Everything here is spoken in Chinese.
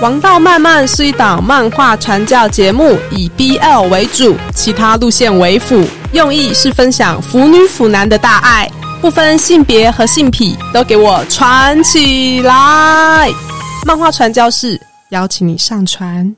王道漫漫是一档漫画传教节目以 bl 为主其他路线为辅用意是分享腐女腐男的大爱。不分性别和性癖都给我传起来。漫画传教士邀请你上传。